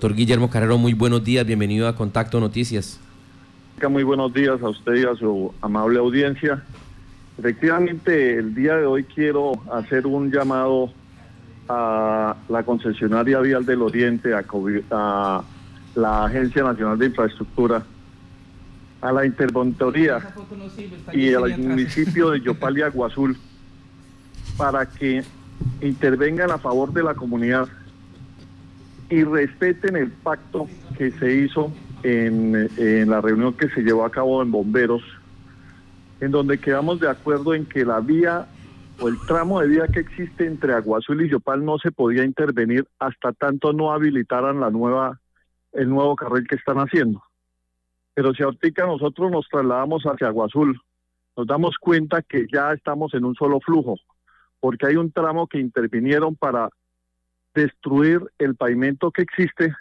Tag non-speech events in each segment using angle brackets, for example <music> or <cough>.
Doctor Guillermo Carrero, muy buenos días, bienvenido a Contacto Noticias. Muy buenos días a usted y a su amable audiencia. Efectivamente, el día de hoy quiero hacer un llamado a la concesionaria Vial del Oriente, a, a la Agencia Nacional de Infraestructura, a la Interventoría y al municipio de Yopal y Aguazul para que intervengan a favor de la comunidad y respeten el pacto que se hizo en, la reunión que se llevó a cabo en Bomberos, en donde quedamos de acuerdo en que la vía o el tramo de vía que existe entre Aguazul y Yopal no se podía intervenir hasta tanto no habilitaran la nueva, el nuevo carril que están haciendo. Pero si ahorita nosotros nos trasladamos hacia Aguazul, nos damos cuenta que ya estamos en un solo flujo, porque hay un tramo que intervinieron para destruir el pavimento que existe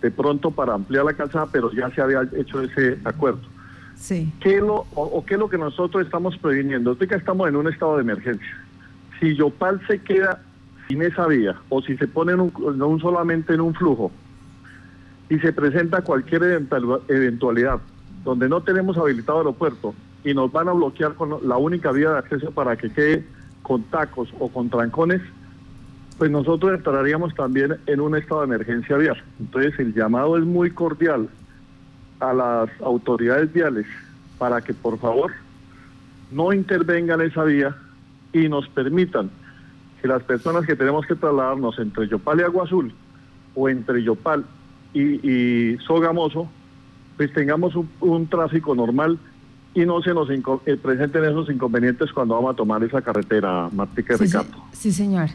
de pronto para ampliar la calzada, pero ya se había hecho ese acuerdo. Sí. ¿Qué lo, o, qué es lo que nosotros estamos previniendo? que estamos en un estado de emergencia. Si Yopal se queda sin esa vía o si se pone en un, solamente en un flujo y se presenta cualquier eventualidad donde no tenemos habilitado aeropuerto y nos van a bloquear con la única vía de acceso para que quede con tacos o con trancones, pues nosotros entraríamos también en un estado de emergencia vial. Entonces el llamado es muy cordial a las autoridades viales para que por favor no intervengan esa vía y nos permitan que las personas que tenemos que trasladarnos entre Yopal y Agua Azul o entre Yopal y, Sogamoso, pues tengamos un, tráfico normal y no se nos eh, presenten esos inconvenientes cuando vamos a tomar esa carretera, Martica sí, Ricardo. sí, señor.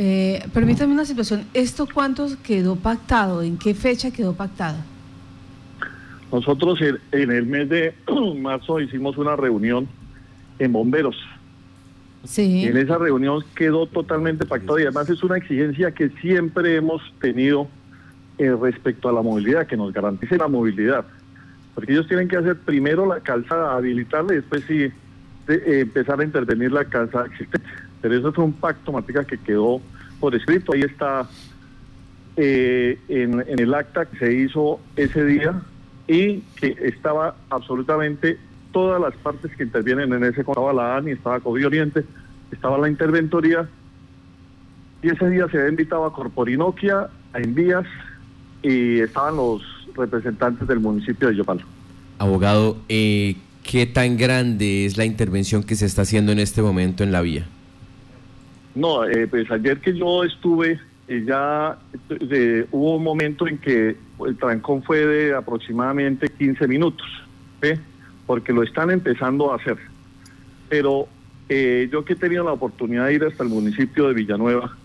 Eh, permítame una situación, ¿esto cuánto quedó pactado? ¿En qué fecha quedó pactado? Nosotros en el mes de <clears throat> marzo hicimos una reunión en bomberos. Sí. en esa reunión quedó totalmente pactado y además es una exigencia que siempre hemos tenido eh, respecto a la movilidad, que nos garantice la movilidad. Porque ellos tienen que hacer primero la calzada, habilitarla y después sí eh, empezar a intervenir la calzada existente. Pero eso fue un pacto, Matica, que quedó por escrito. Ahí está eh, en, el acta que se hizo ese día y que estaba absolutamente todas las partes que intervienen en ese. Estaba la ANI, estaba COVID Oriente, estaba la interventoría. Y ese día se había invitado a Corporinoquia, a Envías y estaban los representantes del municipio de Yopal. Abogado, eh, ¿qué tan grande es la intervención que se está haciendo en este momento en la vía? No, eh, pues ayer que yo estuve, eh, ya hubo un momento en que el trancón fue de aproximadamente 15 minutos, porque lo están empezando a hacer. Pero eh, yo que he tenido la oportunidad de ir hasta el municipio de Villanueva,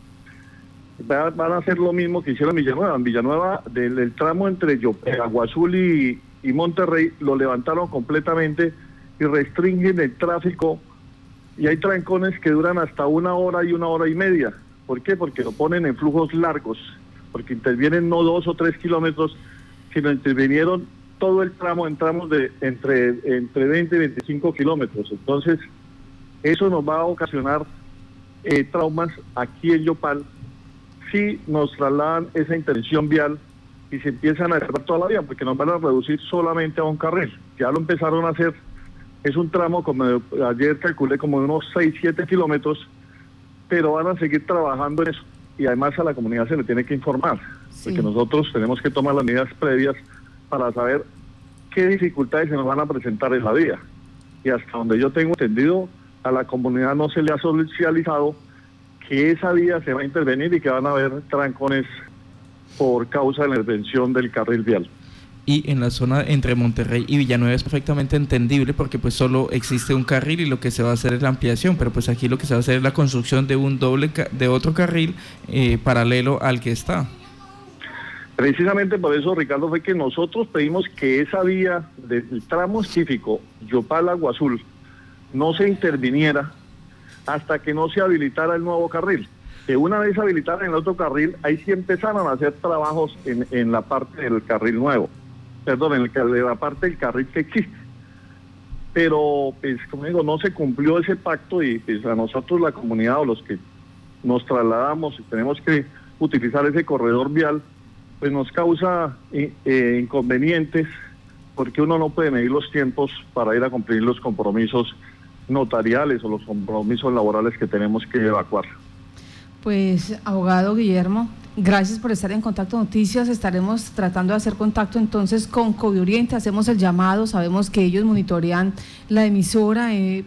van a hacer lo mismo que hicieron en Villanueva. En Villanueva, del, tramo entre Aguazul y Monterrey, lo levantaron completamente y restringen el tráfico y hay trancones que duran hasta una hora y una hora y media. ¿Por qué? Porque lo ponen en flujos largos, porque intervienen no dos o tres kilómetros, sino intervinieron todo el tramo en tramos de entre, entre 20 y 25 kilómetros. Entonces, eso nos va a ocasionar eh, traumas aquí en Yopal si nos trasladan esa intención vial y se empiezan a cerrar toda la vía, porque nos van a reducir solamente a un carril. Ya lo empezaron a hacer es un tramo, como ayer calculé, como de unos 6, 7 kilómetros, pero van a seguir trabajando en eso. Y además a la comunidad se le tiene que informar, porque nosotros tenemos que tomar las medidas previas para saber qué dificultades se nos van a presentar en la vía. Y hasta donde yo tengo entendido, a la comunidad no se le ha socializado que esa vía se va a intervenir y que van a haber trancones por causa de la intervención del carril vial y en la zona entre Monterrey y Villanueva es perfectamente entendible porque pues solo existe un carril y lo que se va a hacer es la ampliación, pero pues aquí lo que se va a hacer es la construcción de un doble de otro carril eh, paralelo al que está. Precisamente por eso, Ricardo, fue que nosotros pedimos que esa vía del tramo específico Yopal Agua Azul no se interviniera hasta que no se habilitara el nuevo carril. Que una vez habilitaran el otro carril, ahí sí empezaron a hacer trabajos en, en la parte del carril nuevo perdón, en el, de la parte del carril que existe. Pero, pues, como digo, no se cumplió ese pacto y pues, a nosotros la comunidad o los que nos trasladamos y tenemos que utilizar ese corredor vial, pues nos causa eh, inconvenientes porque uno no puede medir los tiempos para ir a cumplir los compromisos notariales o los compromisos laborales que tenemos que evacuar. Pues, abogado Guillermo, gracias por estar en Contacto Noticias. Estaremos tratando de hacer contacto entonces con COVID Oriente. Hacemos el llamado, sabemos que ellos monitorean la emisora. Eh,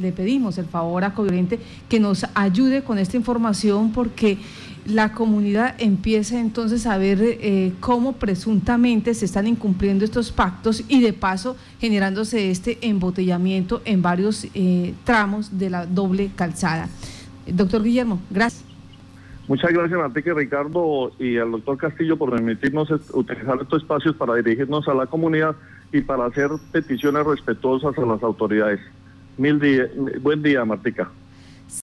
le pedimos el favor a COVID Oriente que nos ayude con esta información porque la comunidad empieza entonces a ver eh, cómo presuntamente se están incumpliendo estos pactos y de paso generándose este embotellamiento en varios eh, tramos de la doble calzada. Doctor Guillermo, gracias. Muchas gracias, Manteque Ricardo, y al doctor Castillo por permitirnos utilizar estos espacios para dirigirnos a la comunidad y para hacer peticiones respetuosas a las autoridades. Mil buen día, Martica.